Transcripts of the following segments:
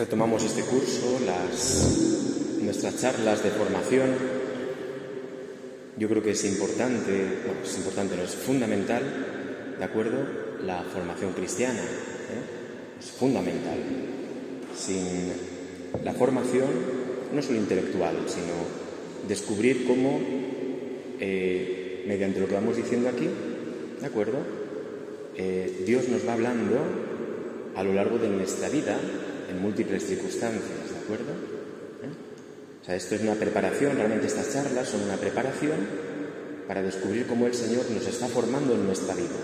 Retomamos este curso, las, nuestras charlas de formación. Yo creo que es importante, bueno, es importante, no es fundamental, ¿de acuerdo? La formación cristiana. ¿eh? Es fundamental. Sin la formación, no solo intelectual, sino descubrir cómo, eh, mediante lo que vamos diciendo aquí, ¿de acuerdo? Eh, Dios nos va hablando a lo largo de nuestra vida en múltiples circunstancias, ¿de acuerdo? ¿Eh? O sea, esto es una preparación, realmente estas charlas son una preparación para descubrir cómo el Señor nos está formando en nuestra vida.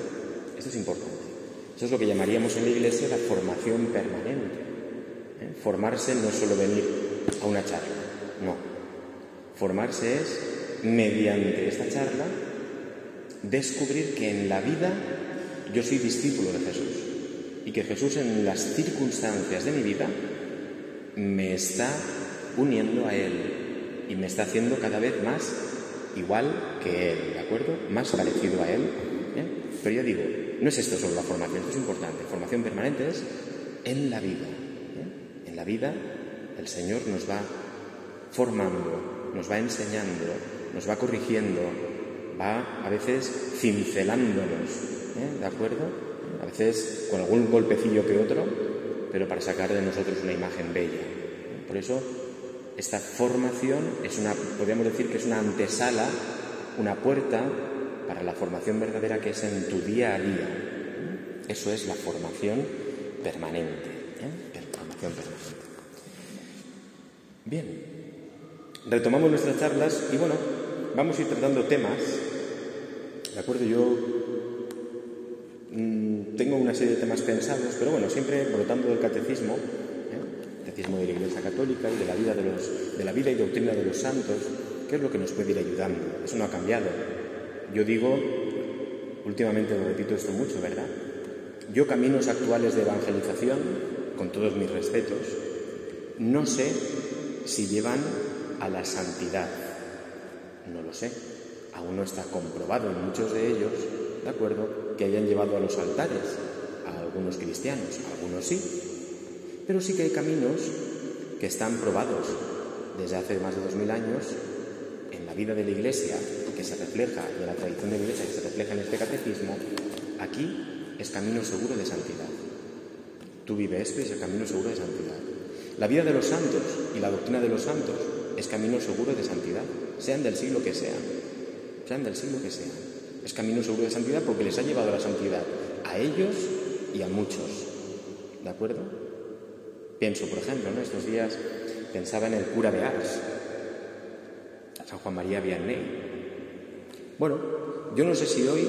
Esto es importante. Eso es lo que llamaríamos en la Iglesia la formación permanente. ¿eh? Formarse no es solo venir a una charla, no. Formarse es, mediante esta charla, descubrir que en la vida yo soy discípulo de Jesús y que Jesús en las circunstancias de mi vida me está uniendo a Él y me está haciendo cada vez más igual que Él, ¿de acuerdo? Más parecido a Él. ¿eh? Pero ya digo, no es esto solo la formación, esto es importante. Formación permanente es en la vida. ¿eh? En la vida el Señor nos va formando, nos va enseñando, nos va corrigiendo, va a veces cincelándonos, ¿eh? ¿de acuerdo? A veces con algún golpecillo que otro, pero para sacar de nosotros una imagen bella. Por eso, esta formación es una, podríamos decir que es una antesala, una puerta para la formación verdadera que es en tu día a día. Eso es la formación permanente. ¿eh? Formación permanente. Bien, retomamos nuestras charlas y bueno, vamos a ir tratando temas. De acuerdo, yo una serie de temas pensados, pero bueno, siempre brotando del catecismo, ¿eh? catecismo de la Iglesia Católica y de la, vida de, los, de la vida y doctrina de los santos, qué es lo que nos puede ir ayudando. Eso no ha cambiado. Yo digo, últimamente lo repito esto mucho, ¿verdad? Yo caminos actuales de evangelización, con todos mis respetos, no sé si llevan a la santidad. No lo sé. Aún no está comprobado en muchos de ellos ¿de acuerdo?, que hayan llevado a los altares algunos cristianos, algunos sí, pero sí que hay caminos que están probados desde hace más de dos mil años en la vida de la Iglesia, que se refleja, en la tradición de la Iglesia, que se refleja en este catecismo, aquí es camino seguro de santidad. Tú vives esto y es el camino seguro de santidad. La vida de los santos y la doctrina de los santos es camino seguro de santidad, sean del siglo que sean, sean del siglo que sean. Es camino seguro de santidad porque les ha llevado a la santidad a ellos y a muchos. ¿De acuerdo? Pienso, por ejemplo, ¿no? estos días pensaba en el cura de Ars, San Juan María Vianney. Bueno, yo no sé si hoy,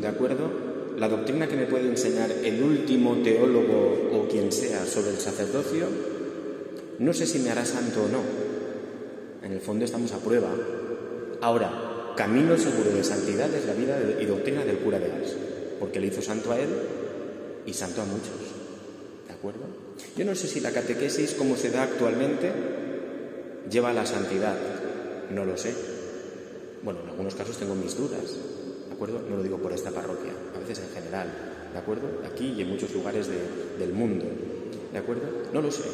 ¿de acuerdo? La doctrina que me puede enseñar el último teólogo o quien sea sobre el sacerdocio, no sé si me hará santo o no. En el fondo estamos a prueba. Ahora, camino seguro de santidad es la vida y doctrina del cura de Ars, porque le hizo santo a él y santo a muchos. ¿De acuerdo? Yo no sé si la catequesis, como se da actualmente, lleva a la santidad. No lo sé. Bueno, en algunos casos tengo mis dudas. ¿De acuerdo? No lo digo por esta parroquia, a veces en general. ¿De acuerdo? Aquí y en muchos lugares del mundo. ¿De acuerdo? No lo sé.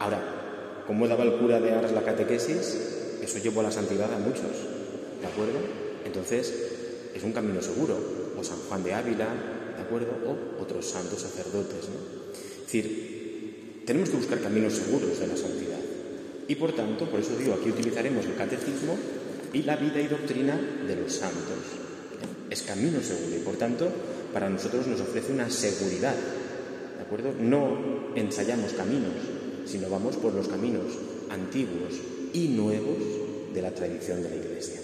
Ahora, como daba el cura de Ars la catequesis, eso llevó a la santidad a muchos. ¿de acuerdo? Entonces, es un camino seguro, o San Juan de Ávila, ¿de O otros santos sacerdotes. Es decir, tenemos que buscar caminos seguros de la santidad. Y por tanto, por eso digo, aquí utilizaremos el catecismo y la vida y doctrina de los santos. Es camino seguro y por tanto, para nosotros nos ofrece una seguridad, ¿de acuerdo? No ensayamos caminos, sino vamos por los caminos antiguos y nuevos de la tradición de la Iglesia.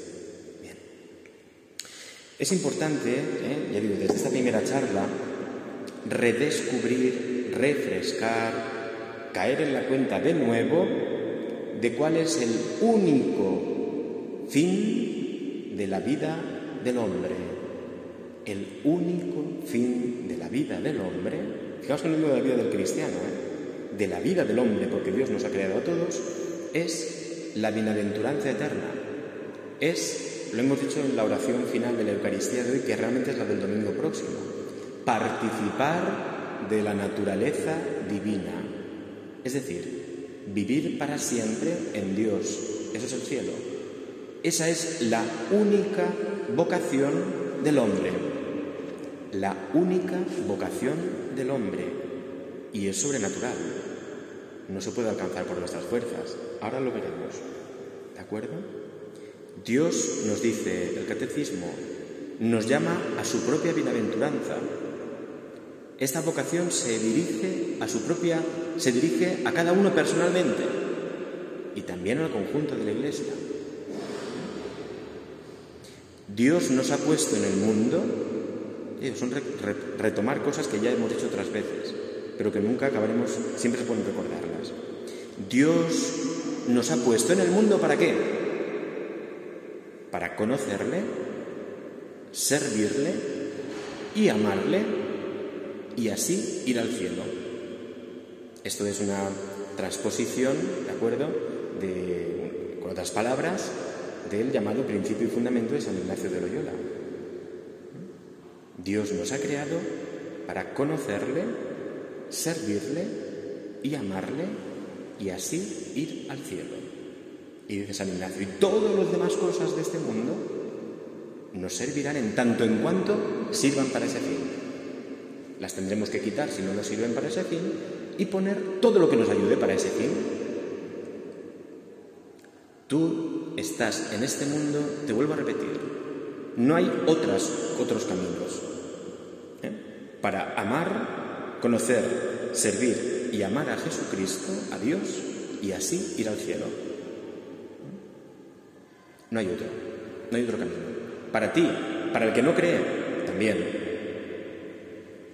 Es importante, ¿eh? ya digo, desde esta primera charla, redescubrir, refrescar, caer en la cuenta de nuevo de cuál es el único fin de la vida del hombre. El único fin de la vida del hombre, fijaos que no digo de la vida del cristiano, ¿eh? de la vida del hombre, porque Dios nos ha creado a todos, es la bienaventuranza eterna, es lo hemos dicho en la oración final de la Eucaristía de hoy, que realmente es la del domingo próximo. Participar de la naturaleza divina. Es decir, vivir para siempre en Dios. Eso es el cielo. Esa es la única vocación del hombre. La única vocación del hombre. Y es sobrenatural. No se puede alcanzar por nuestras fuerzas. Ahora lo veremos. ¿De acuerdo? Dios nos dice, el catecismo, nos llama a su propia bienaventuranza. Esta vocación se dirige a su propia, se dirige a cada uno personalmente y también al conjunto de la Iglesia. Dios nos ha puesto en el mundo, son retomar cosas que ya hemos dicho otras veces, pero que nunca acabaremos, siempre se pueden recordarlas. Dios nos ha puesto en el mundo para qué? Conocerle, servirle y amarle y así ir al cielo. Esto es una transposición, ¿de acuerdo? De, con otras palabras, del llamado principio y fundamento de San Ignacio de Loyola. Dios nos ha creado para conocerle, servirle y amarle y así ir al cielo. Y dice San Ignacio, y todas las demás cosas de este mundo nos servirán en tanto en cuanto sirvan para ese fin. Las tendremos que quitar si no nos sirven para ese fin y poner todo lo que nos ayude para ese fin. Tú estás en este mundo, te vuelvo a repetir, no hay otras, otros caminos. ¿eh? Para amar, conocer, servir y amar a Jesucristo, a Dios, y así ir al cielo. No hay otro, no hay otro camino. Para ti, para el que no cree, también.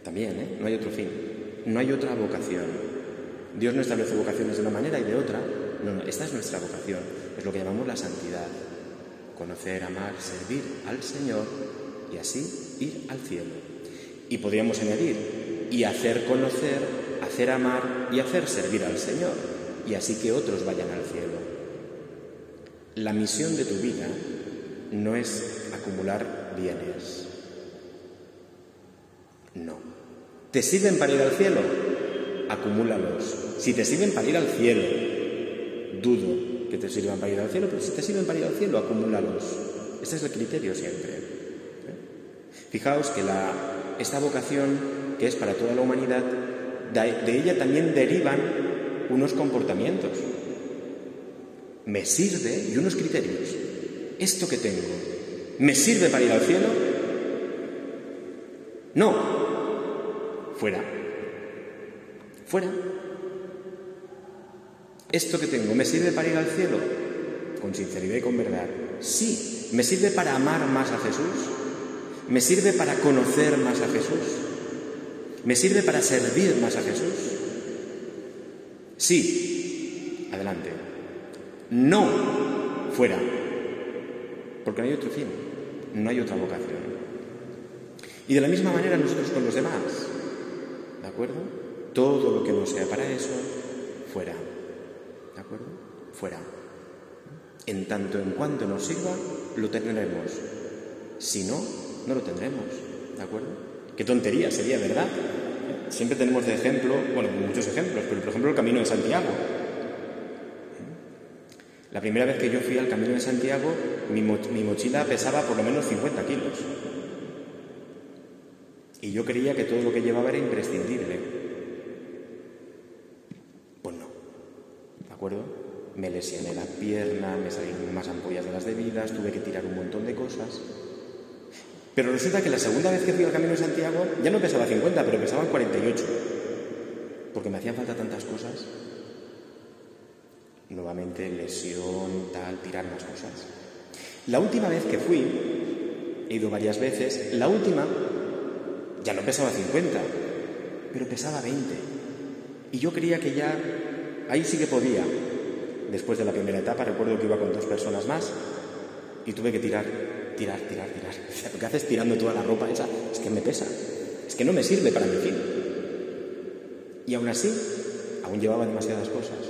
También, ¿eh? No hay otro fin. No hay otra vocación. Dios no establece vocaciones de una manera y de otra. No, no, esta es nuestra vocación. Es lo que llamamos la santidad. Conocer, amar, servir al Señor y así ir al cielo. Y podríamos añadir, y hacer conocer, hacer amar y hacer servir al Señor. Y así que otros vayan al cielo. La misión de tu vida no es acumular bienes. No. ¿Te sirven para ir al cielo? Acumúlalos. Si te sirven para ir al cielo, dudo que te sirvan para ir al cielo, pero si te sirven para ir al cielo, acumúlalos. Ese es el criterio siempre. ¿eh? Fijaos que esta vocación, que es para toda la humanidad, de ella también derivan unos comportamientos. Me sirve y unos criterios. Esto que tengo, ¿Me sirve para ir al cielo? No. Fuera. Fuera. ¿Esto que tengo me sirve para ir al cielo? Con sinceridad y con verdad. Sí. ¿Me sirve para amar más a Jesús? ¿Me sirve para conocer más a Jesús? ¿Me sirve para servir más a Jesús? Sí. Adelante. No. Fuera. Porque no hay otro fin no hay otra vocación. Y de la misma manera nosotros con los demás, ¿de acuerdo? Todo lo que no sea para eso, fuera, ¿de acuerdo? Fuera. En tanto en cuanto nos sirva, lo tendremos. Si no, no lo tendremos, ¿de acuerdo? Qué tontería sería, ¿verdad? Siempre tenemos de ejemplo, bueno, muchos ejemplos, pero por ejemplo el Camino de Santiago. La primera vez que yo fui al Camino de Santiago, mi, mochila pesaba por lo menos 50 kilos. Y yo creía que todo lo que llevaba era imprescindible. Pues no. ¿De acuerdo? Me lesioné la pierna, me salieron más ampollas de las debidas, tuve que tirar un montón de cosas. Pero resulta que la segunda vez que fui al Camino de Santiago ya no pesaba 50, pero pesaba 48. Porque me hacían falta tantas cosas nuevamente lesión, tal, tirar más cosas. La última vez que fui, he ido varias veces, la última ya no pesaba 50, pero pesaba 20. Y yo creía que ya ahí sí que podía. Después de la primera etapa recuerdo que iba con dos personas más y tuve que tirar, tirar, tirar, tirar. ¿Lo que haces tirando toda la ropa esa? Es que me pesa, es que no me sirve para mi fin. Y aún así, aún llevaba demasiadas cosas.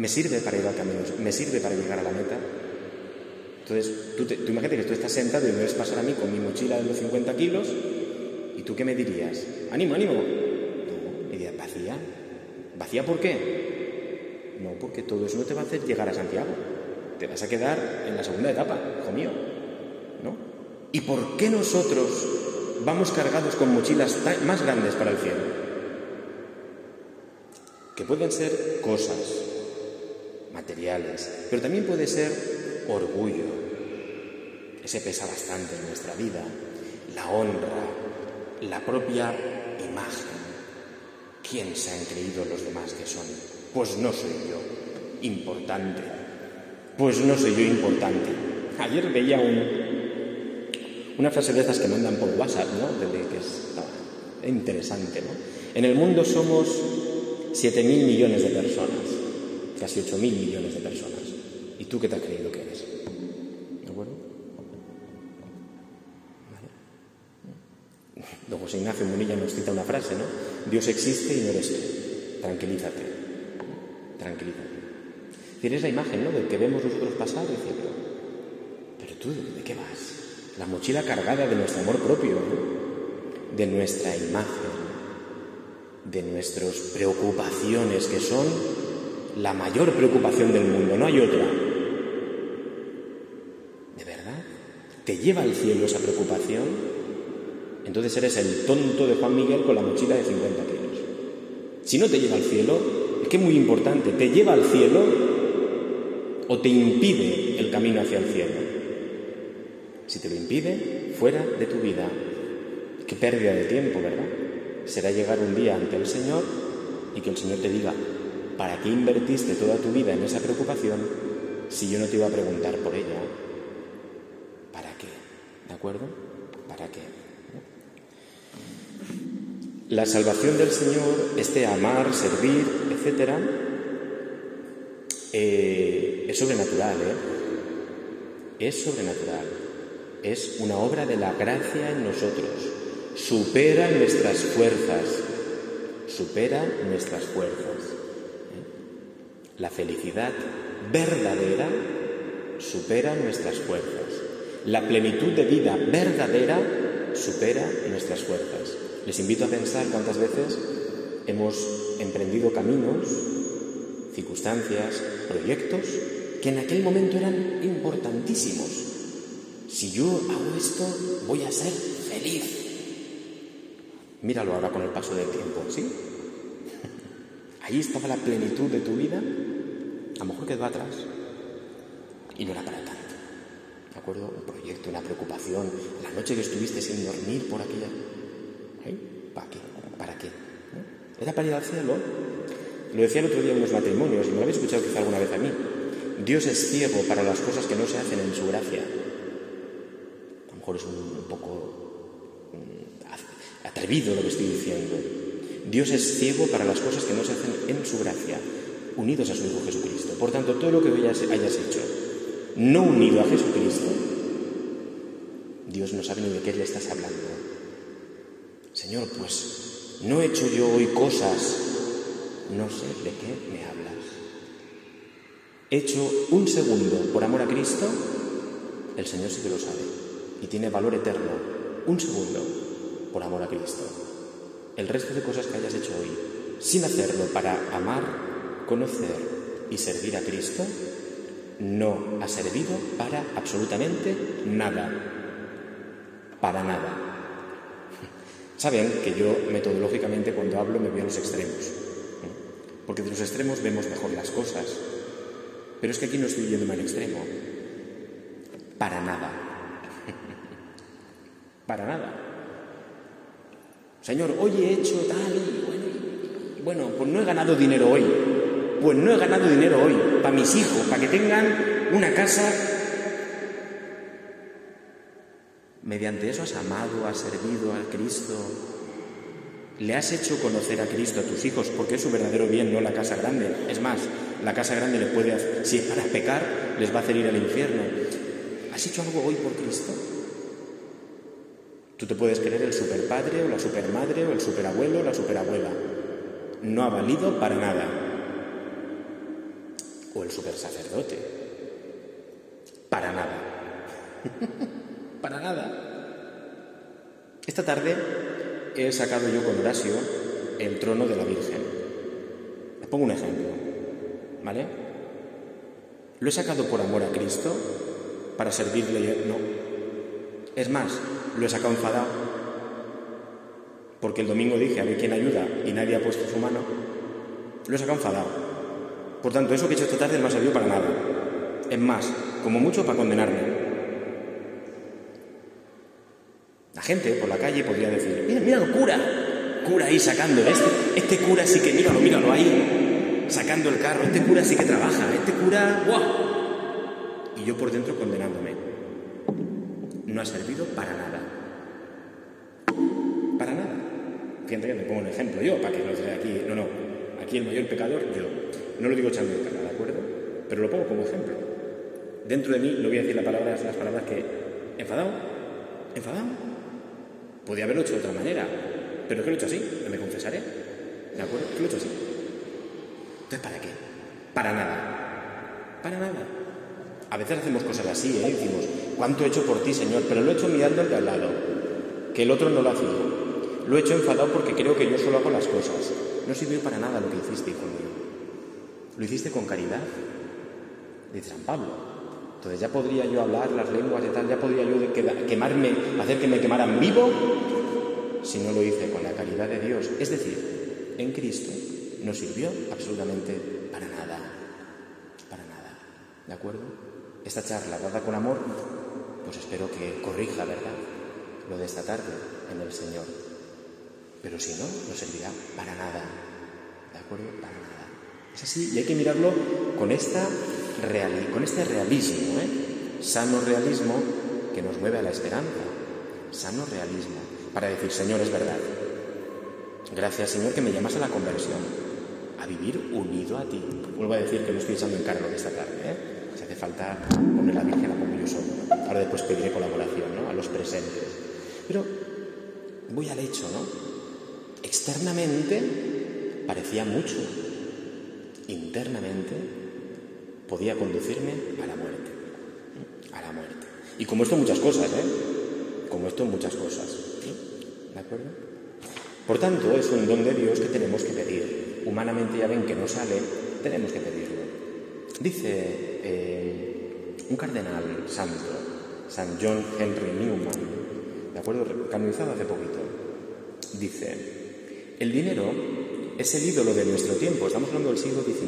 ¿Me sirve para ir al camino? ¿Me sirve para llegar a la meta? Entonces, tú, imagínate que tú estás sentado y me ves pasar a mí con mi mochila de los 50 kilos, ¿y tú qué me dirías? ¡Ánimo, ánimo! Me dirías, vacía. ¿Vacía por qué? No, porque todo eso no te va a hacer llegar a Santiago. Te vas a quedar en la segunda etapa, hijo mío. ¿No? ¿Y por qué nosotros vamos cargados con mochilas más grandes para el cielo? Que pueden ser cosas, materiales, pero también puede ser orgullo. Ese pesa bastante en nuestra vida. La honra, la propia imagen. ¿Quién se han creído los demás que son? Pues no soy yo. Importante. Pues no soy yo importante. Ayer veía una frase que mandan por WhatsApp, ¿no? Que es interesante, ¿no? En el mundo somos 7.000 millones de personas, casi 8.000 millones de personas. ¿Y tú qué te has creído que eres? ¿De acuerdo? Don José Ignacio Munilla nos cita una frase, ¿no? Dios existe y no eres tú. Tranquilízate. Tranquilízate. Tienes la imagen, ¿no? Del que vemos nosotros pasar y decir, pero, tú, ¿de qué vas? La mochila cargada de nuestro amor propio, de nuestra imagen, de nuestras preocupaciones, que son la mayor preocupación del mundo, no hay otra. ¿De verdad? ¿Te lleva al cielo esa preocupación? Entonces eres el tonto de Juan Miguel con la mochila de 50 kilos. Si no te lleva al cielo, es que es muy importante, ¿te lleva al cielo o te impide el camino hacia el cielo? Si te lo impide, fuera de tu vida. Qué pérdida de tiempo, ¿verdad? Será llegar un día ante el Señor y que el Señor te diga, ¿para qué invertiste toda tu vida en esa preocupación si yo no te iba a preguntar por ella? ¿Para qué? ¿De acuerdo? ¿Para qué? La salvación del Señor, este amar, servir, etc., eh, es sobrenatural, ¿eh? Es sobrenatural. Es una obra de la gracia en nosotros. Supera nuestras fuerzas. Supera nuestras fuerzas. La felicidad verdadera supera nuestras fuerzas. La plenitud de vida verdadera supera nuestras fuerzas. Les invito a pensar cuántas veces hemos emprendido caminos, circunstancias, proyectos que en aquel momento eran importantísimos. Si yo hago esto, voy a ser feliz. Míralo ahora con el paso del tiempo, ¿sí? Ahí estaba la plenitud de tu vida, a lo mejor quedó atrás y no era para tanto. ¿De acuerdo? Un proyecto, una preocupación, la noche que estuviste sin dormir por aquella ¿Para qué? ¿Para qué? ¿Era para ir al cielo? Lo decía el otro día en unos matrimonios, y me lo habéis escuchado quizá alguna vez a mí. Dios es ciego para las cosas que no se hacen en su gracia. A lo mejor es un, poco mm, atrevido lo que estoy diciendo. Dios es ciego para las cosas que no se hacen en su gracia, unidos a su Hijo Jesucristo. Por tanto, todo lo que hayas, hecho no unido a Jesucristo, Dios no sabe ni de qué le estás hablando. Señor, pues no he hecho yo hoy cosas, no sé de qué me hablas. He hecho un segundo por amor a Cristo, el Señor sí que lo sabe y tiene valor eterno. Un segundo por amor a Cristo. El resto de cosas que hayas hecho hoy, sin hacerlo para amar, conocer y servir a Cristo, no ha servido para absolutamente nada. Para nada. Saben que yo metodológicamente cuando hablo me voy a los extremos, porque de los extremos vemos mejor las cosas, pero es que aquí no estoy yéndome al extremo, para nada, para nada. Señor, hoy he hecho tal y bueno, bueno, pues no he ganado dinero hoy, pues no he ganado dinero hoy para mis hijos, para que tengan una casa Mediante eso has amado, has servido al Cristo. Le has hecho conocer a Cristo a tus hijos porque es su verdadero bien, no la casa grande. Es más, la casa grande les puede, si es para pecar, les va a hacer ir al infierno. ¿Has hecho algo hoy por Cristo? Tú te puedes creer el superpadre o la supermadre o el superabuelo o la superabuela. No ha valido para nada. O el supersacerdote. Para nada. Para nada. Esta tarde he sacado yo con Horacio el trono de la Virgen. pongo un ejemplo, ¿vale? ¿Lo he sacado por amor a Cristo? ¿Para servirle? No. Es más, lo he sacado enfadado. Porque el domingo dije, a ver quién ayuda, y nadie ha puesto su mano. Lo he sacado enfadado. Por tanto, eso que he hecho esta tarde no ha servido para nada. Es más, como mucho para condenarme. La gente por la calle podría decir, mira, mira cura, cura ahí sacando, este, este cura sí que, míralo, míralo ahí, sacando el carro, este cura sí que trabaja, este cura, ¡guau! Y yo por dentro condenándome. No ha servido para nada. Para nada. Fíjate que me pongo un ejemplo yo, para que no sea aquí, no, no, aquí el mayor pecador yo. No lo digo echando el cara, ¿de acuerdo? Pero lo pongo como ejemplo. Dentro de mí no voy a decir las palabras, las palabras que enfadado, enfadado. Podía haberlo hecho de otra manera, pero que lo he hecho así, me confesaré. ¿De acuerdo? Que lo he hecho así. Entonces, ¿para qué? Para nada. Para nada. A veces hacemos cosas así, ¿eh? Decimos, ¿cuánto he hecho por ti, Señor? Pero lo he hecho mirando al de al lado, que el otro no lo ha hecho. Lo he hecho enfadado porque creo que yo solo hago las cosas. No sirvió para nada lo que hiciste, hijo mío. Lo hiciste con caridad, dice San Pablo. Entonces ya podría yo hablar las lenguas y tal, ya podría yo quemarme, hacer que me quemaran vivo si no lo hice con la caridad de Dios, es decir, en Cristo, no sirvió absolutamente para nada. Para nada. ¿De acuerdo? Esta charla dada con amor, pues espero que corrija, ¿verdad? Lo de esta tarde en el Señor. Pero si no, no servirá para nada. ¿De acuerdo? Para nada. Es así y hay que mirarlo con, esta con este realismo, ¿eh? Sano realismo que nos mueve a la esperanza. Sano realismo para decir, Señor, es verdad. Gracias, Señor, que me llamas a la conversión, a vivir unido a ti. Vuelvo a decir que no estoy echando en cargo de esta tarde, ¿eh? Hace falta poner la Virgen, a como yo solo. Ahora después pediré colaboración, ¿no? A los presentes. Pero voy al hecho, ¿no? Externamente parecía mucho. Internamente podía conducirme a la muerte. A la muerte. Y como esto muchas cosas, ¿eh? Como esto muchas cosas. ¿De acuerdo? Por tanto, es un don de Dios que tenemos que pedir. Humanamente ya ven que no sale, tenemos que pedirlo. Dice eh, un cardenal santo, San John Henry Newman, ¿de acuerdo? Canonizado hace poquito, dice, el dinero es el ídolo de nuestro tiempo, estamos hablando del siglo XIX.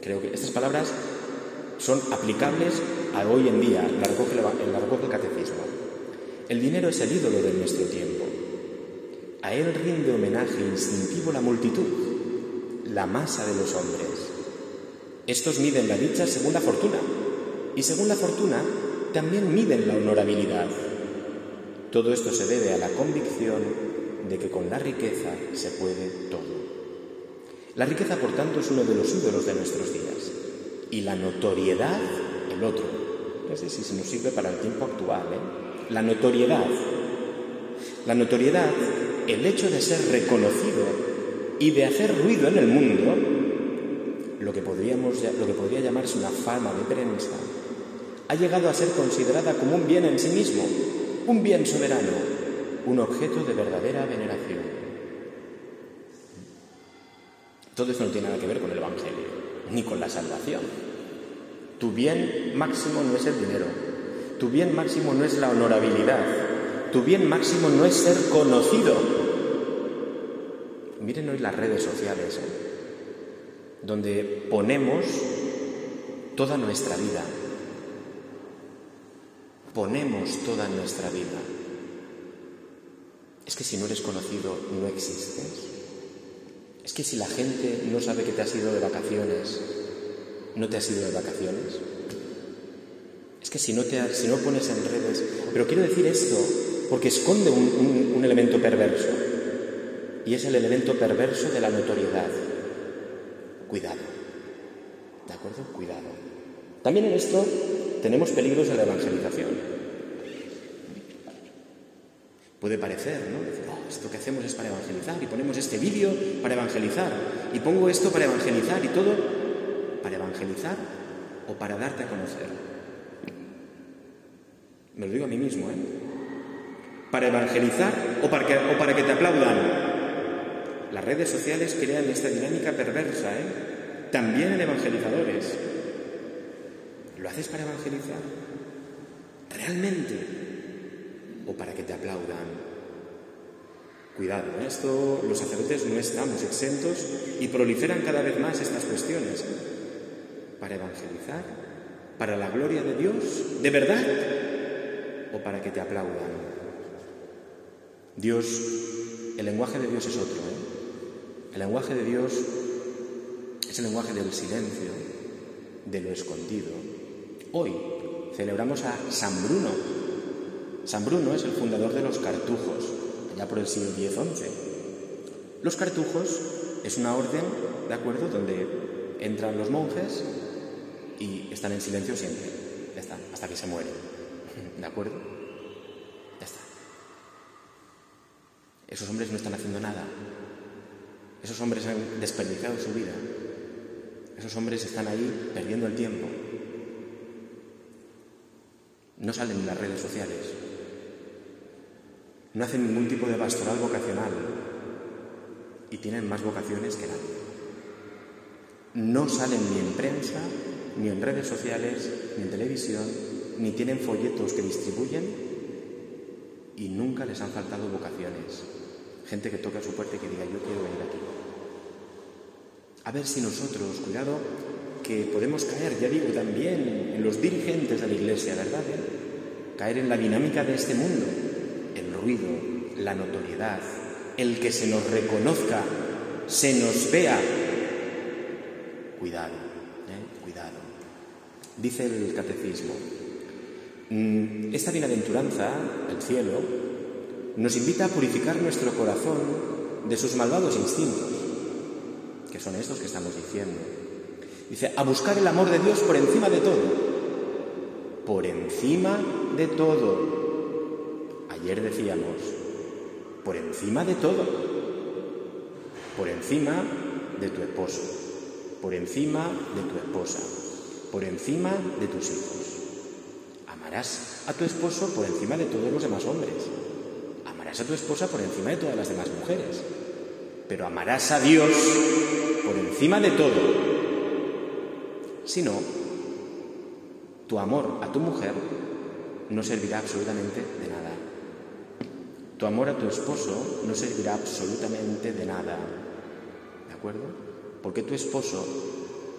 Creo que estas palabras son aplicables a hoy en día, la recoge el catecismo. El dinero es el ídolo de nuestro tiempo. A él rinde homenaje instintivo la multitud, la masa de los hombres. Estos miden la dicha según la fortuna y según la fortuna también miden la honorabilidad. Todo esto se debe a la convicción de que con la riqueza se puede todo. La riqueza, por tanto, es uno de los ídolos de nuestros días y la notoriedad el otro. No sé si se nos sirve para el tiempo actual, ¿eh? la notoriedad. La notoriedad, el hecho de ser reconocido y de hacer ruido en el mundo, lo que podría llamarse una fama de prensa, ha llegado a ser considerada como un bien en sí mismo, un bien soberano, un objeto de verdadera veneración. Todo esto no tiene nada que ver con el Evangelio, ni con la salvación. Tu bien máximo no es el dinero, tu bien máximo no es la honorabilidad, tu bien máximo no es ser conocido. Miren hoy las redes sociales, ¿eh? Donde ponemos toda nuestra vida. Ponemos toda nuestra vida. Es que si no eres conocido, no existes. Es que si la gente no sabe que te has ido de vacaciones, no te has ido de vacaciones. Es que si no, te, si no pones en redes... Pero quiero decir esto porque esconde un, un elemento perverso. Y es el elemento perverso de la notoriedad. Cuidado. ¿De acuerdo? Cuidado. También en esto tenemos peligros de la evangelización. Puede parecer, ¿no? Decir, oh, esto que hacemos es para evangelizar y ponemos este vídeo para evangelizar y pongo esto para evangelizar y todo para evangelizar o para darte a conocer. Me lo digo a mí mismo, ¿eh? ¿Para evangelizar o para que, o para que te aplaudan? Las redes sociales crean esta dinámica perversa, ¿eh? También en evangelizadores. ¿Lo haces para evangelizar? ¿Realmente? ¿O para que te aplaudan? Cuidado, ¿eh? esto los sacerdotes no estamos exentos y proliferan cada vez más estas cuestiones. ¿Para evangelizar? ¿Para la gloria de Dios? ¿De verdad? ¿O para que te aplaudan? Dios, el lenguaje de Dios es otro. ¿eh? El lenguaje de Dios es el lenguaje del silencio, de lo escondido. Hoy celebramos a San Bruno. San Bruno es el fundador de los cartujos, allá por el siglo X-XI. Los cartujos es una orden, ¿de acuerdo?, donde entran los monjes y están en silencio siempre. Ya está, hasta que se mueren. ¿De acuerdo? Ya está. Esos hombres no están haciendo nada. Esos hombres han desperdiciado su vida. Esos hombres están ahí perdiendo el tiempo. No salen en las redes sociales. No hacen ningún tipo de pastoral vocacional. Y tienen más vocaciones que nadie. No salen ni en prensa, ni en redes sociales, ni en televisión, ni tienen folletos que distribuyen y nunca les han faltado vocaciones. Gente que toca su puerta y que diga, yo quiero venir aquí. A ver si nosotros, cuidado, que podemos caer, ya digo, también en los dirigentes de la Iglesia, ¿verdad? Eh? Caer en la dinámica de este mundo, el ruido, la notoriedad, el que se nos reconozca, se nos vea. Cuidado, ¿eh? cuidado. Dice el catecismo, mm, esta bienaventuranza, el cielo, nos invita a purificar nuestro corazón de sus malvados instintos, que son estos que estamos diciendo. Dice, a buscar el amor de Dios por encima de todo. Por encima de todo. Ayer decíamos, por encima de todo. Por encima de tu esposo. Por encima de tu esposa. Por encima de tus hijos. Amarás a tu esposo por encima de todos los demás hombres a tu esposa por encima de todas las demás mujeres, pero amarás a Dios por encima de todo. Si no, tu amor a tu mujer no servirá absolutamente de nada. Tu amor a tu esposo no servirá absolutamente de nada. ¿De acuerdo? Porque tu esposo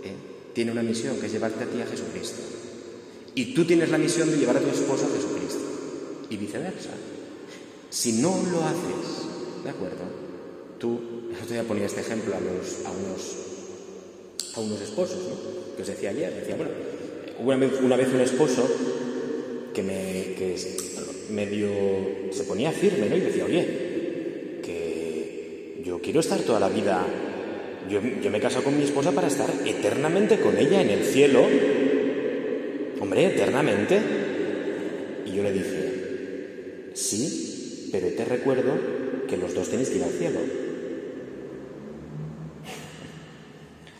eh, tiene una misión que es llevarte a ti a Jesucristo. Y tú tienes la misión de llevar a tu esposo a Jesucristo. Y viceversa. Si no lo haces, ¿de acuerdo? Tú, el otro día ponía este ejemplo a, los, a, unos, a unos esposos, ¿no? Que os decía ayer, decía, bueno, una vez, una vez un esposo que me que medio se ponía firme, ¿no? Y decía, oye, que yo quiero estar toda la vida, yo, yo me he casado con mi esposa para estar eternamente con ella en el cielo, hombre, eternamente. Y yo le dije, sí, pero te recuerdo que los dos tenéis que ir al cielo.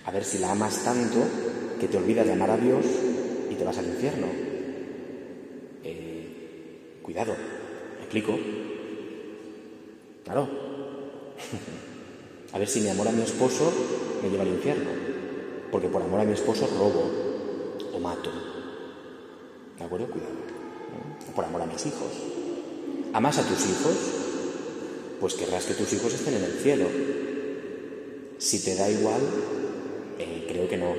A ver si la amas tanto que te olvidas de amar a Dios y te vas al infierno. Eh, cuidado, ¿me explico? Claro. a ver si mi amor a mi esposo me lleva al infierno. Porque por amor a mi esposo robo o mato. ¿De acuerdo? Cuidado. O por amor a mis hijos. ¿Amas a tus hijos? Pues querrás que tus hijos estén en el cielo. Si te da igual, eh, creo que no.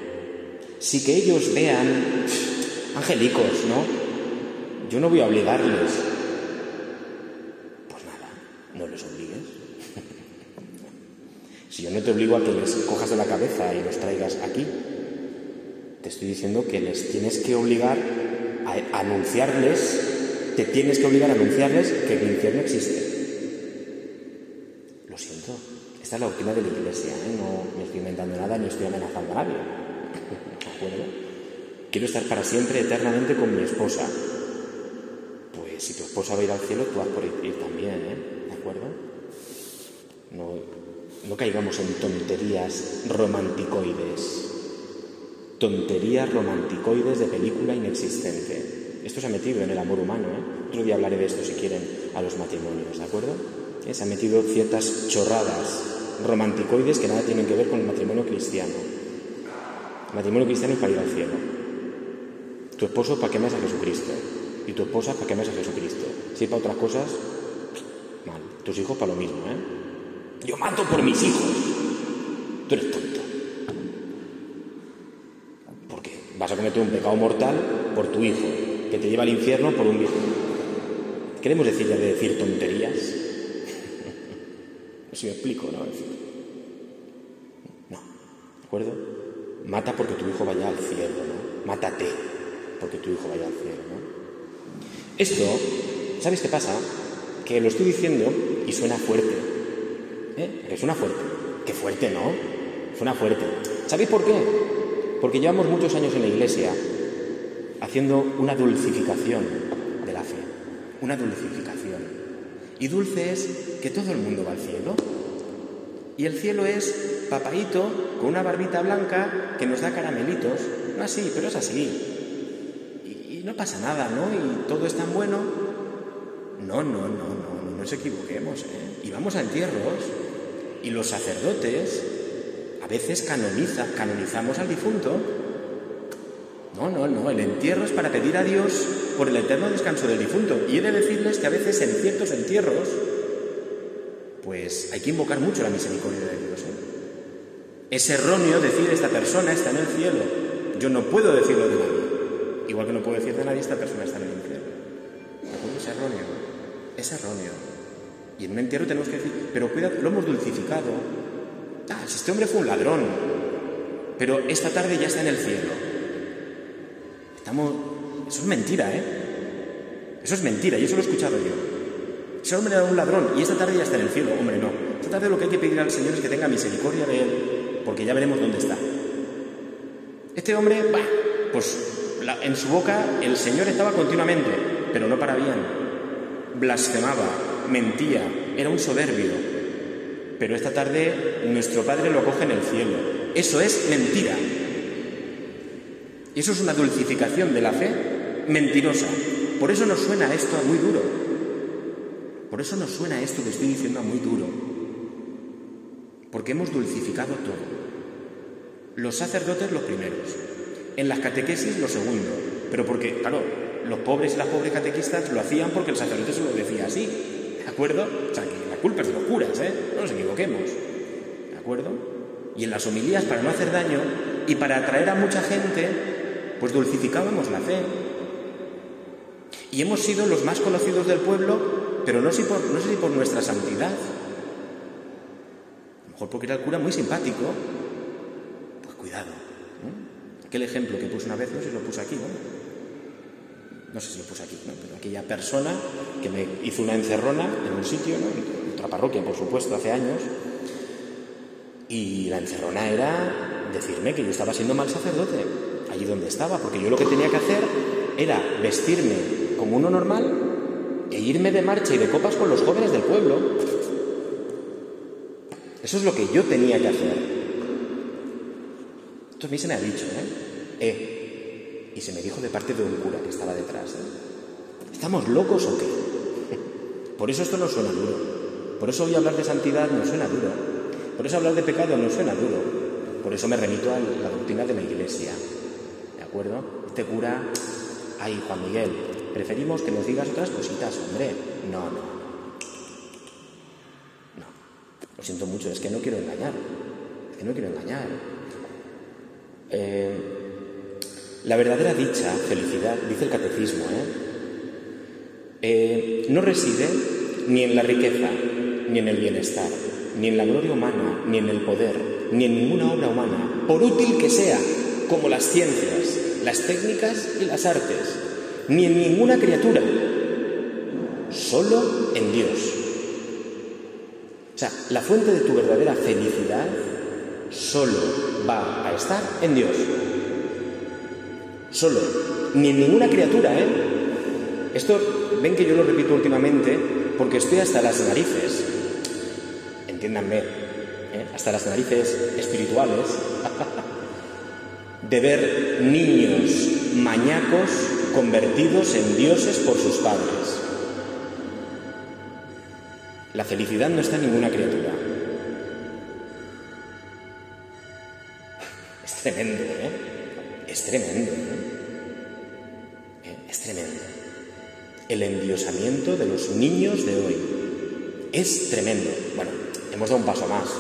Si que ellos vean angelicos, ¿no? Yo no voy a obligarles. Pues nada, no les obligues. si yo no te obligo a que les cojas de la cabeza y los traigas aquí, te estoy diciendo que les tienes que obligar a anunciarles te tienes que obligar a anunciarles que el infierno existe. Lo siento, esta es la doctrina de la Iglesia, ¿eh? no me estoy inventando nada ni estoy amenazando a nadie. ¿De acuerdo? Quiero estar para siempre, eternamente con mi esposa. Pues si tu esposa va a ir al cielo, tú vas por ir, también, ¿eh? ¿De acuerdo? No, no caigamos en tonterías romanticoides. Tonterías romanticoides de película inexistente. Esto se ha metido en el amor humano. ¿eh? Otro día hablaré de esto si quieren a los matrimonios, ¿de acuerdo? ¿Eh? Se han metido ciertas chorradas romanticoides que nada tienen que ver con el matrimonio cristiano. El matrimonio cristiano es para ir al cielo. Tu esposo para que ames a Jesucristo y tu esposa para que ames a Jesucristo. Si para otras cosas, mal. Tus hijos para lo mismo, ¿eh? Yo mato por mis hijos. Tú eres tonto. Porque vas a cometer un pecado mortal por tu hijo, que te lleva al infierno por un viejo. ¿Queremos decir ya de decir tonterías? si me explico, ¿no? No, ¿de acuerdo? Mata porque tu hijo vaya al cielo, ¿no? Mátate porque tu hijo vaya al cielo, ¿no? Esto, ¿sabes qué pasa? Que lo estoy diciendo y suena fuerte. ¿Eh? Que suena fuerte. Qué fuerte, ¿no? Suena fuerte. ¿Sabéis por qué? Porque llevamos muchos años en la iglesia haciendo una dulcificación de la fe. Una dulcificación. Y dulce es que todo el mundo va al cielo. Y el cielo es papaito con una barbita blanca que nos da caramelitos. No así, pero es así no pasa nada, ¿no? Y todo es tan bueno. No, no, no, no, no nos equivoquemos. ¿eh? Y vamos a entierros y los sacerdotes a veces canoniza, canonizamos al difunto. No, no, no, el entierro es para pedir a Dios por el eterno descanso del difunto. Y he de decirles que a veces en ciertos entierros, pues hay que invocar mucho la misericordia de Dios. ¿eh? Es erróneo decir esta persona está en el cielo. Yo no puedo decirlo de nadie. Igual que no puedo decir de nadie, esta persona está en el infierno. Es erróneo. Es erróneo. Y en un entierro tenemos que decir, pero cuidado, lo hemos dulcificado. Ah, este hombre fue un ladrón, pero esta tarde ya está en el cielo. Eso es mentira, ¿eh? Eso es mentira, y eso lo he escuchado yo. Ese hombre era un ladrón y esta tarde ya está en el cielo. Hombre, no. Esta tarde lo que hay que pedir al Señor es que tenga misericordia de él, porque ya veremos dónde está. Este hombre, va, pues en su boca el Señor estaba continuamente, pero no para bien. Blasfemaba, mentía, era un soberbio. Pero esta tarde nuestro Padre lo acoge en el cielo. Eso es mentira. Y eso es una dulcificación de la fe mentirosa. Por eso nos suena esto muy duro. Por eso nos suena esto que estoy diciendo muy duro. Porque hemos dulcificado todo. Los sacerdotes los primeros, en las catequesis lo segundo, pero porque, claro, los pobres y las pobres catequistas lo hacían porque el sacerdote se lo decía así, ¿de acuerdo? O sea, que la culpa es de los curas, ¿eh? No nos equivoquemos, ¿de acuerdo? Y en las homilías, para no hacer daño y para atraer a mucha gente, pues dulcificábamos la fe. Y hemos sido los más conocidos del pueblo, pero no sé, por, no sé si por nuestra santidad. A lo mejor porque era el cura muy simpático. Pues cuidado. Aquel ejemplo que puse una vez, no sé si lo puse aquí, ¿no? No sé si lo puse aquí, ¿no? Pero aquella persona que me hizo una encerrona en un sitio, ¿no? En otra parroquia, por supuesto, hace años. Y la encerrona era decirme que yo estaba siendo mal sacerdote, allí donde estaba, porque yo lo que tenía que hacer era vestirme como uno normal e irme de marcha y de copas con los jóvenes del pueblo. Eso es lo que yo tenía que hacer. Esto a mí se me ha dicho, ¿eh? ¿eh? Y se me dijo de parte de un cura que estaba detrás. ¿eh? ¿Estamos locos o qué? Por eso esto no suena duro. Por eso hoy hablar de santidad no suena duro. Por eso hablar de pecado no suena duro. Por eso me remito a la doctrina de la Iglesia. ¿De acuerdo? Este cura, ay, Juan Miguel, preferimos que nos digas otras cositas, hombre. No, no. No. Lo siento mucho, es que no quiero engañar. Es que no quiero engañar. Eh, la verdadera dicha, felicidad, dice el catecismo, ¿eh? ¿eh? no reside ni en la riqueza, ni en el bienestar, ni en la gloria humana, ni en el poder, ni en ninguna obra humana, por útil que sea, como las ciencias, las técnicas y las artes, ni en ninguna criatura, solo en Dios. O sea, la fuente de tu verdadera felicidad solo va a estar en Dios. Solo. Ni en ninguna criatura, ¿eh? Esto, ven que yo lo repito últimamente porque estoy hasta las narices, entiéndanme, ¿eh? hasta las narices espirituales, de ver niños mañacos convertidos en dioses por sus padres. La felicidad no está en ninguna criatura. Es tremendo, ¿eh? Es tremendo, ¿eh? ¿eh? Es tremendo. El endiosamiento de los niños de hoy es tremendo. Bueno, hemos dado un paso más.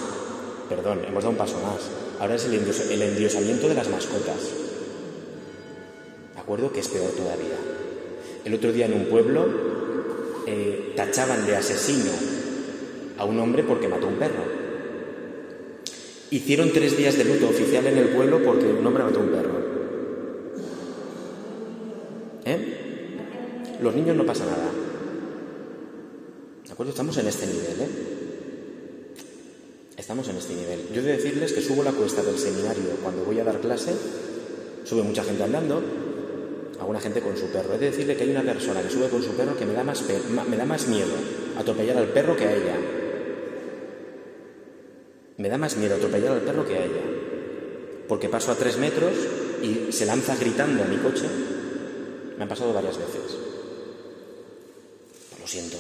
Perdón, hemos dado un paso más Ahora es el, endiosamiento de las mascotas. ¿De acuerdo? Que es peor todavía. El otro día en un pueblo eh, tachaban de asesino a un hombre porque mató a un perro. Hicieron tres días de luto oficial en el pueblo porque un hombre mató a un perro. ¿Eh? Los niños no pasa nada. ¿De acuerdo? Estamos en este nivel, ¿eh? Estamos en este nivel. Yo he de decirles que subo la cuesta del seminario cuando voy a dar clase, sube mucha gente andando, alguna gente con su perro. He de decirle que hay una persona que sube con su perro que me da más, me da más miedo atropellar al perro que a ella. Me da más miedo atropellar al perro que a ella. Porque paso a tres metros y se lanza gritando a mi coche. Me ha pasado varias veces. Lo siento.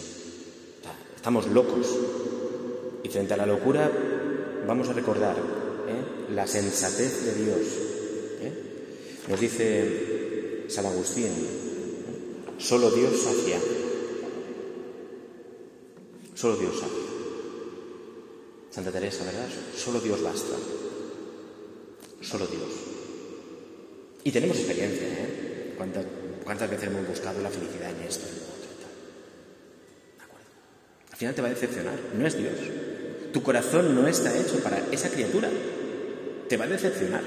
Estamos locos. Y frente a la locura vamos a recordar ¿eh? la sensatez de Dios. ¿eh? Nos dice San Agustín, solo Dios sacia. Solo Dios sacia. Santa Teresa, ¿verdad? Solo Dios basta. Solo Dios. Y tenemos experiencia, ¿eh? ¿Cuántas, veces hemos buscado la felicidad en esto? ¿De acuerdo? Al final te va a decepcionar. No es Dios. Tu corazón no está hecho para esa criatura. Te va a decepcionar.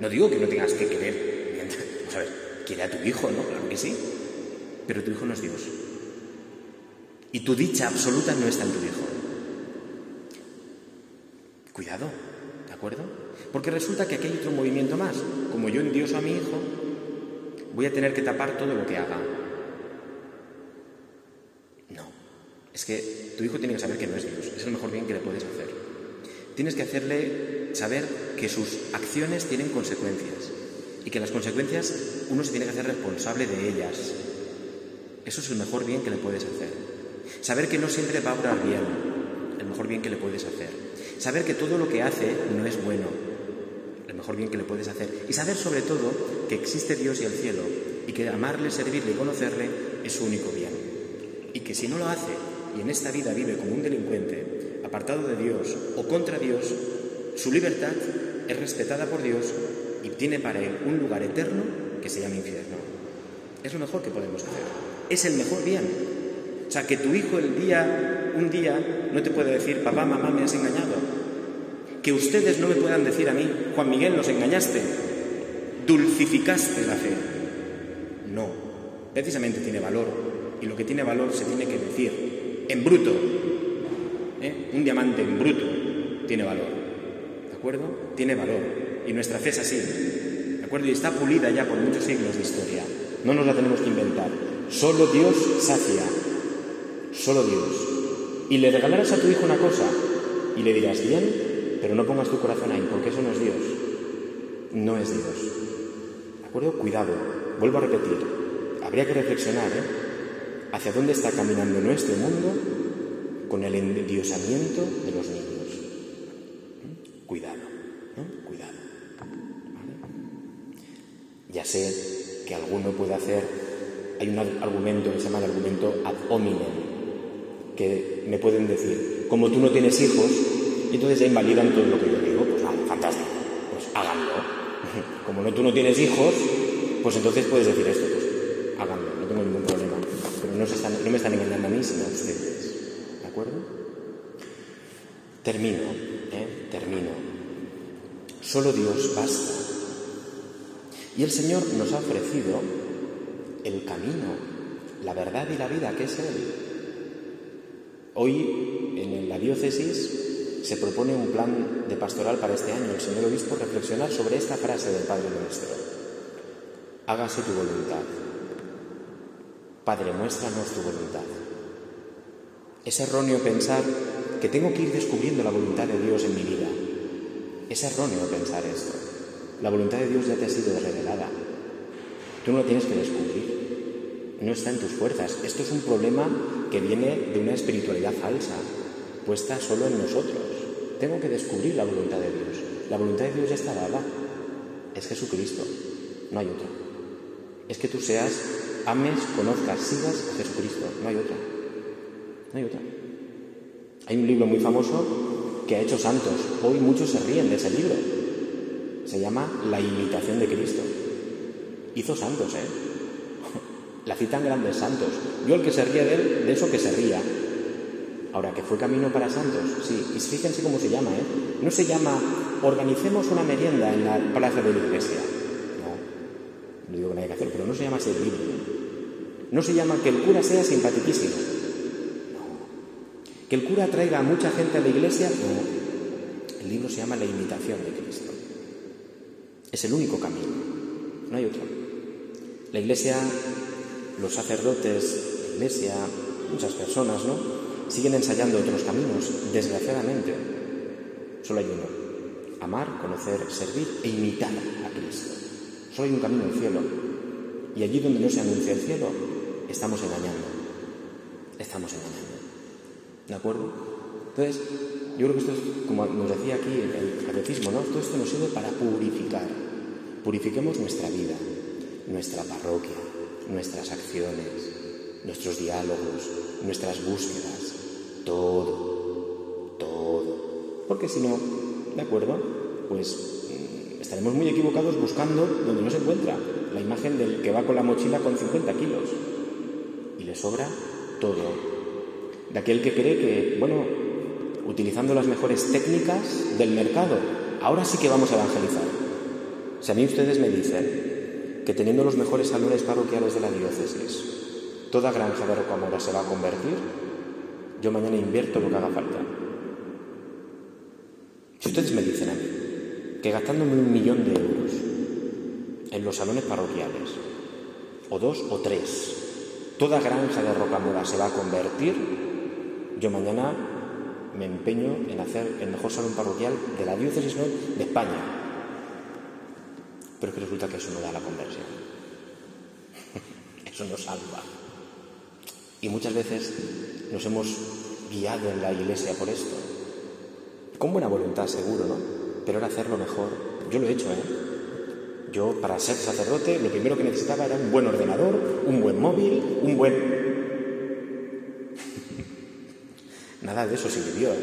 No digo que no tengas que querer. Vamos a ver, quiere a tu hijo, ¿no? Claro que sí. Pero tu hijo no es Dios. Y tu dicha absoluta no está en tu hijo. Cuidado, ¿de acuerdo? Porque resulta que aquí hay otro movimiento más. Como yo endioso a mi hijo, voy a tener que tapar todo lo que haga. No. Es que tu hijo tiene que saber que no es Dios. Es el mejor bien que le puedes hacer. Tienes que hacerle saber que sus acciones tienen consecuencias y que las consecuencias uno se tiene que hacer responsable de ellas. Eso es el mejor bien que le puedes hacer. Saber que no siempre va a obrar bien, el mejor bien que le puedes hacer. Saber que todo lo que hace no es bueno, el mejor bien que le puedes hacer. Y saber sobre todo que existe Dios y el cielo y que amarle, servirle y conocerle es su único bien. Y que si no lo hace y en esta vida vive como un delincuente, apartado de Dios o contra Dios, su libertad es respetada por Dios y tiene para él un lugar eterno que se llama infierno. Es lo mejor que podemos hacer. Es el mejor bien. O sea, que tu hijo el día, un día, no te puede decir, papá, mamá, me has engañado que ustedes no me puedan decir a mí, Juan Miguel, nos engañaste, dulcificaste la fe. No, precisamente tiene valor y lo que tiene valor se tiene que decir en bruto. ¿eh? Un diamante en bruto tiene valor. ¿De acuerdo? Tiene valor. Y nuestra fe es así. ¿De acuerdo? Y está pulida ya por muchos siglos de historia. No nos la tenemos que inventar. Solo Dios sacia. Solo Dios. Y le regalarás a tu hijo una cosa y le dirás, bien, pero no pongas tu corazón ahí, porque eso no es Dios. No es Dios. ¿De acuerdo? Cuidado. Vuelvo a repetir. Habría que reflexionar ¿eh? Hacia dónde está caminando nuestro mundo con el endiosamiento de los niños. ¿Mm? Cuidado. ¿no? Cuidado. Ya sé que alguno puede hacer. Hay un argumento que se llama el argumento ad hominem, que me pueden decir, como tú no tienes hijos, entonces ya invalidan todo lo que yo digo. Pues vale, fantástico, pues háganlo. Como no, tú no tienes hijos, pues entonces puedes decir esto, pues háganlo, no tengo ningún problema. Pero no, no me están engañando a mí, sino a ustedes. ¿De acuerdo? Termino, ¿eh? Termino. Solo Dios basta. Y el Señor nos ha ofrecido el camino, la verdad y la vida, que es Él. Hoy en la diócesis se propone un plan de pastoral para este año. El señor obispo reflexionar sobre esta frase del Padre Nuestro. Hágase tu voluntad. Padre, muéstranos tu voluntad. Es erróneo pensar que tengo que ir descubriendo la voluntad de Dios en mi vida. Es erróneo pensar esto. La voluntad de Dios ya te ha sido revelada. Tú no la tienes que descubrir. No está en tus fuerzas. Esto es un problema que viene de una espiritualidad falsa, puesta solo en nosotros. Tengo que descubrir la voluntad de Dios. La voluntad de Dios ya está dada. Es Jesucristo, no hay otra. Es que tú seas, ames, conozcas, sigas a Jesucristo, no hay otra. No hay otra. Hay un libro muy famoso que ha hecho santos. Hoy muchos se ríen de ese libro. Se llama La imitación de Cristo. Hizo santos, ¿eh? La citan grandes santos. Yo el que se ría de él, de eso que se ría. Ahora, que fue camino para santos, sí. Y fíjense cómo se llama, ¿eh? No se llama organicemos una merienda en la plaza de la iglesia. No, digo que no hay que hacerlo, pero no se llama libro. No se llama que el cura sea simpaticísimo. No. Que el cura traiga a mucha gente a la iglesia. No. El libro se llama La imitación de Cristo. Es el único camino. No hay otro. La iglesia los sacerdotes, la iglesia, muchas personas, ¿no? Siguen ensayando otros caminos, desgraciadamente. Solo hay uno. Amar, conocer, servir e imitar a Cristo. Solo hay un camino al cielo. Y allí donde no se anuncia el cielo, estamos engañando. Estamos engañando. ¿De acuerdo? Entonces, yo creo que esto es, como nos decía aquí el catecismo, ¿no? Todo esto nos sirve para purificar. Purifiquemos nuestra vida, nuestra parroquia, nuestras acciones, nuestros diálogos, nuestras búsquedas, todo, todo. Porque si no, ¿de acuerdo? Pues estaremos muy equivocados buscando donde no se encuentra la imagen del que va con la mochila con 50 kilos y le sobra todo. De aquel que cree que, bueno, utilizando las mejores técnicas del mercado, ahora sí que vamos a evangelizar. Si a mí ustedes me dicen que teniendo los mejores salones parroquiales de la diócesis, toda granja de Rocamora se va a convertir, yo mañana invierto lo que haga falta. Si ustedes me dicen a mí que gastándome un millón de euros en los salones parroquiales, o dos o tres, toda granja de Rocamora se va a convertir, yo mañana me empeño en hacer el mejor salón parroquial de la diócesis de España, pero es que resulta que eso no da la conversión. eso no salva. Y muchas veces nos hemos guiado en la iglesia por esto. Con buena voluntad, seguro, ¿no? Pero era hacerlo mejor. Yo lo he hecho, ¿eh? Yo, para ser sacerdote, lo primero que necesitaba era un buen ordenador, un buen móvil, un buen... Nada de eso sirvió. ¿eh?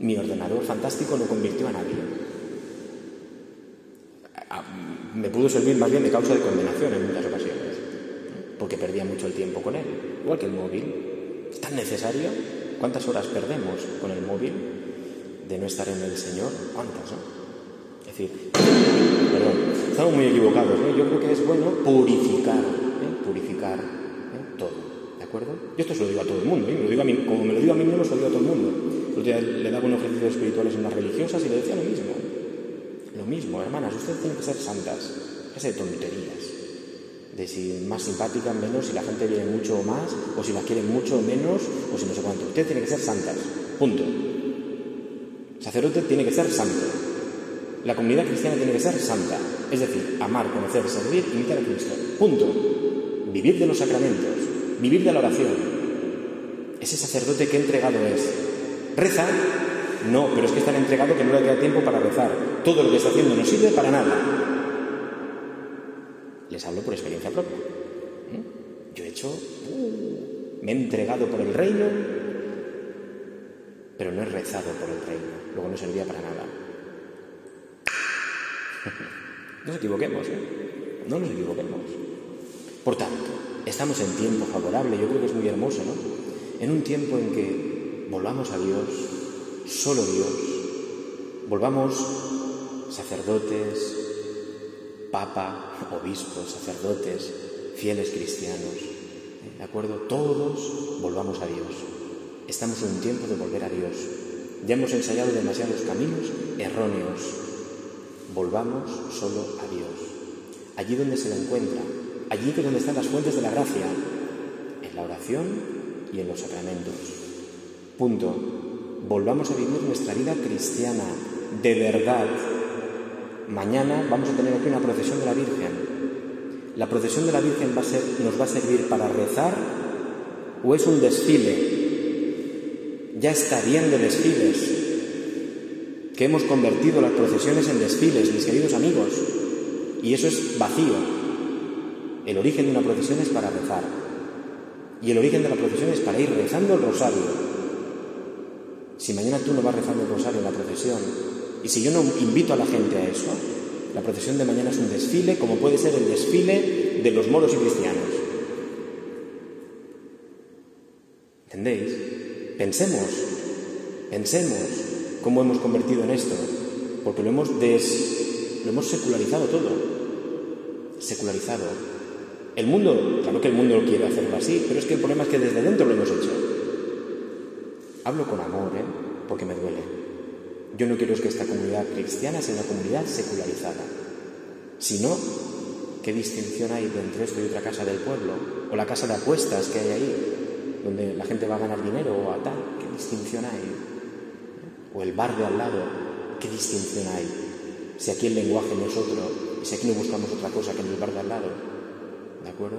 Mi ordenador fantástico no convirtió a nadie me pudo servir más bien de causa de condenación en muchas ocasiones, porque perdía mucho el tiempo con él, igual que el móvil. ¿Es tan necesario? ¿Cuántas horas perdemos con el móvil de no estar en el Señor? ¿Cuántas, no? Es decir, perdón, estamos muy equivocados, ¿no? Yo creo que es bueno purificar, ¿eh? purificar ¿eh? todo, ¿de acuerdo? Yo esto se lo digo a todo el mundo, ¿eh? lo digo a mí, como me lo digo a mí mismo, se lo digo a todo el mundo. le daba unos ejercicios espirituales en las religiosas y le decía lo mismo. Lo mismo, hermanas, ustedes tienen que ser santas. Ese de tonterías. De si más simpáticas, menos, si la gente viene mucho o más, o si las quieren mucho o menos, o si no sé cuánto. Ustedes tienen que ser santas. Punto. Sacerdote tiene que ser santo. La comunidad cristiana tiene que ser santa. Es decir, amar, conocer, servir, imitar a Cristo. Punto. Vivir de los sacramentos. Vivir de la oración. Ese sacerdote que entregado es. Rezar no, pero es que están entregado que no le queda tiempo para rezar. Todo lo que está haciendo no sirve para nada. Les hablo por experiencia propia. ¿eh? Yo he hecho, uh, me he entregado por el reino, pero no he rezado por el reino. Luego no servía para nada. no nos equivoquemos, ¿eh? No nos equivoquemos. Por tanto, estamos en tiempo favorable, yo creo que es muy hermoso, ¿no? En un tiempo en que volvamos a Dios, solo Dios. Volvamos sacerdotes, papa, obispos, sacerdotes, fieles cristianos. ¿De acuerdo? Todos volvamos a Dios. Estamos en un tiempo de volver a Dios. Ya hemos ensayado demasiados caminos erróneos. Volvamos solo a Dios. Allí donde se lo encuentra, allí donde están las fuentes de la gracia, en la oración y en los sacramentos. Punto volvamos a vivir nuestra vida cristiana de verdad. Mañana vamos a tener aquí una procesión de la Virgen. ¿La procesión de la Virgen va a ser, nos va a servir para rezar o es un desfile? Ya está bien de desfiles. que hemos convertido las procesiones en desfiles, mis queridos amigos, y eso es vacío. El origen de una procesión es para rezar, y el origen de la procesión es para ir rezando el rosario. Si mañana tú no vas rezando el rosario en la procesión, y si yo no invito a la gente a eso, la procesión de mañana es un desfile, como puede ser el desfile de los moros y cristianos. ¿Entendéis? Pensemos, pensemos cómo hemos convertido en esto, porque lo hemos, des, lo hemos secularizado todo, secularizado. El mundo, claro que el mundo quiere hacerlo así, pero es que el problema es que desde dentro lo hemos hecho. Hablo con amor, ¿eh? porque me duele. Yo no quiero que esta comunidad cristiana sea una comunidad secularizada. Si no, ¿qué distinción hay entre esto y otra casa del pueblo? O la casa de apuestas que hay ahí, donde la gente va a ganar dinero o a tal. ¿Qué distinción hay? o el bar de al lado, ¿qué distinción hay? Si aquí el lenguaje no es otro, si aquí no buscamos otra cosa que en el bar de al lado, ¿de acuerdo?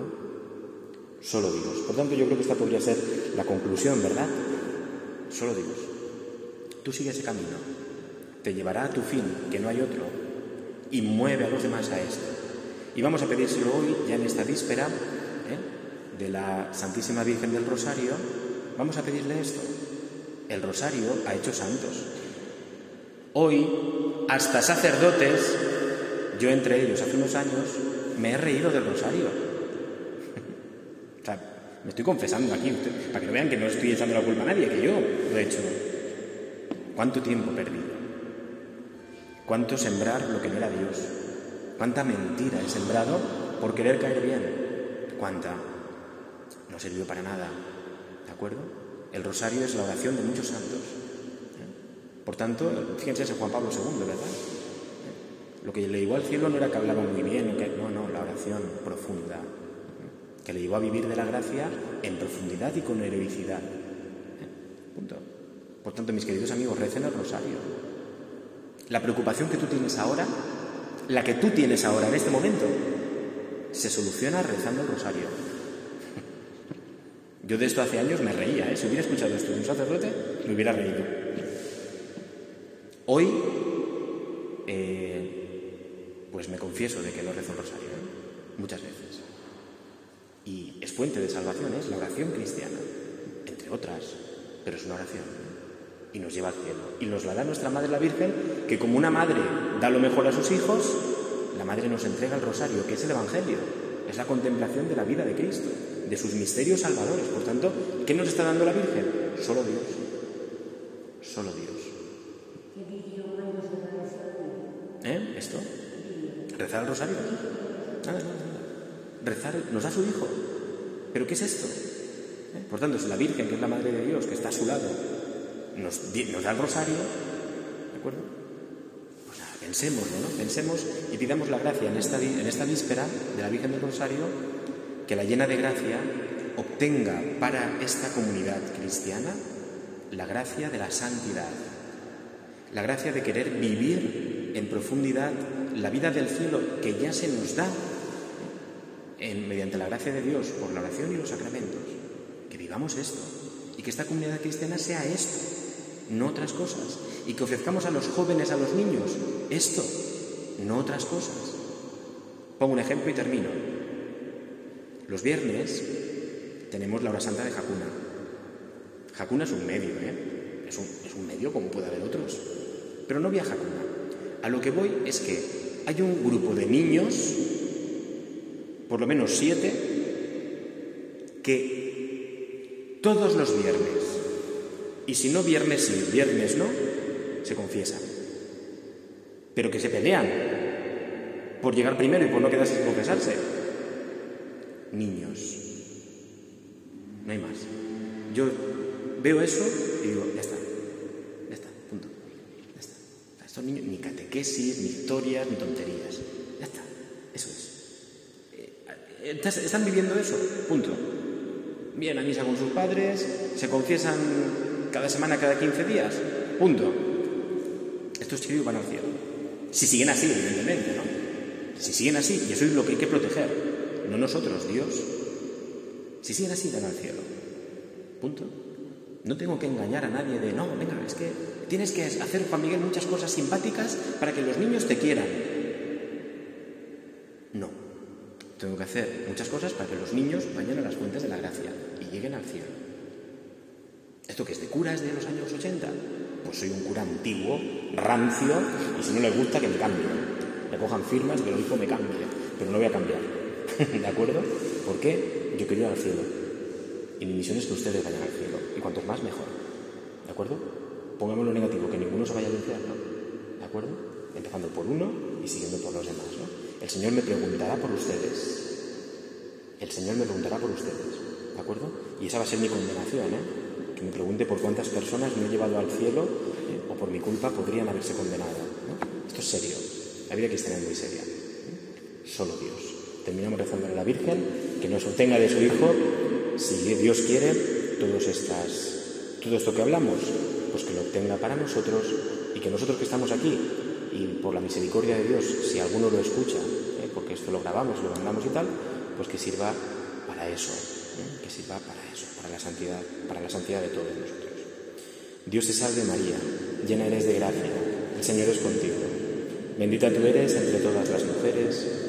Solo Dios. Por tanto, yo creo que esta podría ser la conclusión, ¿verdad? Solo Dios. Tú sigue ese camino, te llevará a tu fin, que no hay otro, y mueve a los demás a esto. Y vamos a pedírselo hoy, ya en esta víspera. De la Santísima Virgen del Rosario, vamos a pedirle esto, el rosario ha hecho santos. Hoy, hasta sacerdotes, yo entre ellos hace unos años, me he reído del rosario. o sea, me estoy confesando aquí, para que vean que no estoy echando la culpa a nadie, que yo lo he hecho. ¿Cuánto tiempo perdido? ¿Cuánto sembrar lo que no era Dios? ¿Cuánta mentira he sembrado por querer caer bien? ¿Cuánta? No sirvió para nada. ¿De acuerdo? El rosario es la oración de muchos santos. ¿eh? Por tanto, fíjense en Juan Pablo II, ¿verdad? ¿Eh? Lo que le llevó al cielo no era que hablaba muy bien, no, no, la oración profunda, ¿eh? que le llevó a vivir de la gracia en profundidad y con heroicidad. Punto. Por tanto, mis queridos amigos, recen el rosario. La preocupación que tú tienes ahora, la que tú tienes ahora en este momento, se soluciona rezando el rosario. Yo de esto hace años me reía, ¿eh? si hubiera escuchado esto de un sacerdote, me hubiera reído. Hoy, eh, pues me confieso de que no rezo el rosario, ¿eh? muchas veces. Y es fuente de salvación, es la oración cristiana, entre otras, pero es una oración. Y nos lleva al cielo. Y nos la da nuestra Madre la Virgen, que como una madre da lo mejor a sus hijos, la Madre nos entrega el rosario, que es el Evangelio, es la contemplación de la vida de Cristo de sus misterios salvadores. Por tanto, ¿qué nos está dando la Virgen? Solo Dios. Solo Dios. ¿Eh? ¿Esto? ¿Rezar el rosario? Nada, nada, nada. Rezar nos da su Hijo. ¿Pero qué es esto? ¿Eh? Por tanto, es la Virgen, que es la Madre de Dios, que está a su lado, nos, nos da el rosario, ¿de acuerdo? Pues ¿no? Pensemos y pidamos la gracia en esta, en esta víspera de la Virgen del Rosario que la llena de gracia obtenga para esta comunidad cristiana la gracia de la santidad, la gracia de querer vivir en profundidad la vida del cielo que ya se nos da mediante la gracia de Dios por la oración y los sacramentos. Que vivamos esto y que esta comunidad cristiana sea esto, no otras cosas. Y que ofrezcamos a los jóvenes, a los niños, esto, no otras cosas. Pongo un ejemplo y termino. Los viernes tenemos la hora santa de Jacuna. Jacuna es un medio, ¿eh? Es un, medio como puede haber otros. Pero no voy a Jacuna. A lo que voy es que hay un grupo de niños, por lo menos siete, que todos los viernes, y si no viernes sí, viernes no, se confiesan. Pero que se pelean por llegar primero y por no quedarse sin confesarse niños. No hay más. Yo veo eso y digo, ya está, ya está, punto. Ya está. Estos niños, ni catequesis, ni historias, ni tonterías. Ya está, eso es. Eh, ¿Están viviendo eso? Punto. Vienen a misa con sus padres, se confiesan cada semana, cada 15 días. Punto. Estos chicos van al cielo. Si siguen así, evidentemente, ¿no? Si siguen así, y eso es lo que hay que proteger no nosotros, Dios. Si siguen así, dan al cielo. Punto. No tengo que engañar a nadie de, no, venga, es que tienes que hacer, Juan Miguel, muchas cosas simpáticas para que los niños te quieran. No, tengo que hacer muchas cosas para que los niños vayan a las fuentes de la gracia y lleguen al cielo. ¿Esto que es de curas de los años 80? Pues soy un cura antiguo, rancio, y si no les gusta, que me cambie. Me cojan firmas que lo hijo me cambie, pero no voy a cambiar. ¿De acuerdo? ¿Por qué? Yo quiero ir al cielo. Y mi misión es que ustedes vayan al cielo. Y cuantos más, mejor. ¿De acuerdo? Pongámoslo negativo, que ninguno se vaya al infierno. ¿De acuerdo? Empezando por uno y siguiendo por los demás. ¿no? El Señor me preguntará por ustedes. El Señor me preguntará por ustedes. ¿De acuerdo? Y esa va a ser mi condenación, ¿eh? que me pregunte por cuántas personas me he llevado al cielo eh, o por mi culpa podrían haberse condenado. Esto es serio. La vida cristiana es muy seria. ¿eh? Solo Dios. Terminamos rezando a la Virgen que nos obtenga de su Hijo, si Dios quiere, todos estas, todo esto que hablamos, pues que lo obtenga para nosotros y que nosotros que estamos aquí y por la misericordia de Dios, si alguno lo escucha, ¿eh? porque esto lo grabamos, lo mandamos y tal, pues que sirva para eso, que sirva para eso, para la santidad, para la santidad de todos nosotros. Dios te salve María, llena eres de gracia, el Señor es contigo. Bendita tú eres entre todas las mujeres,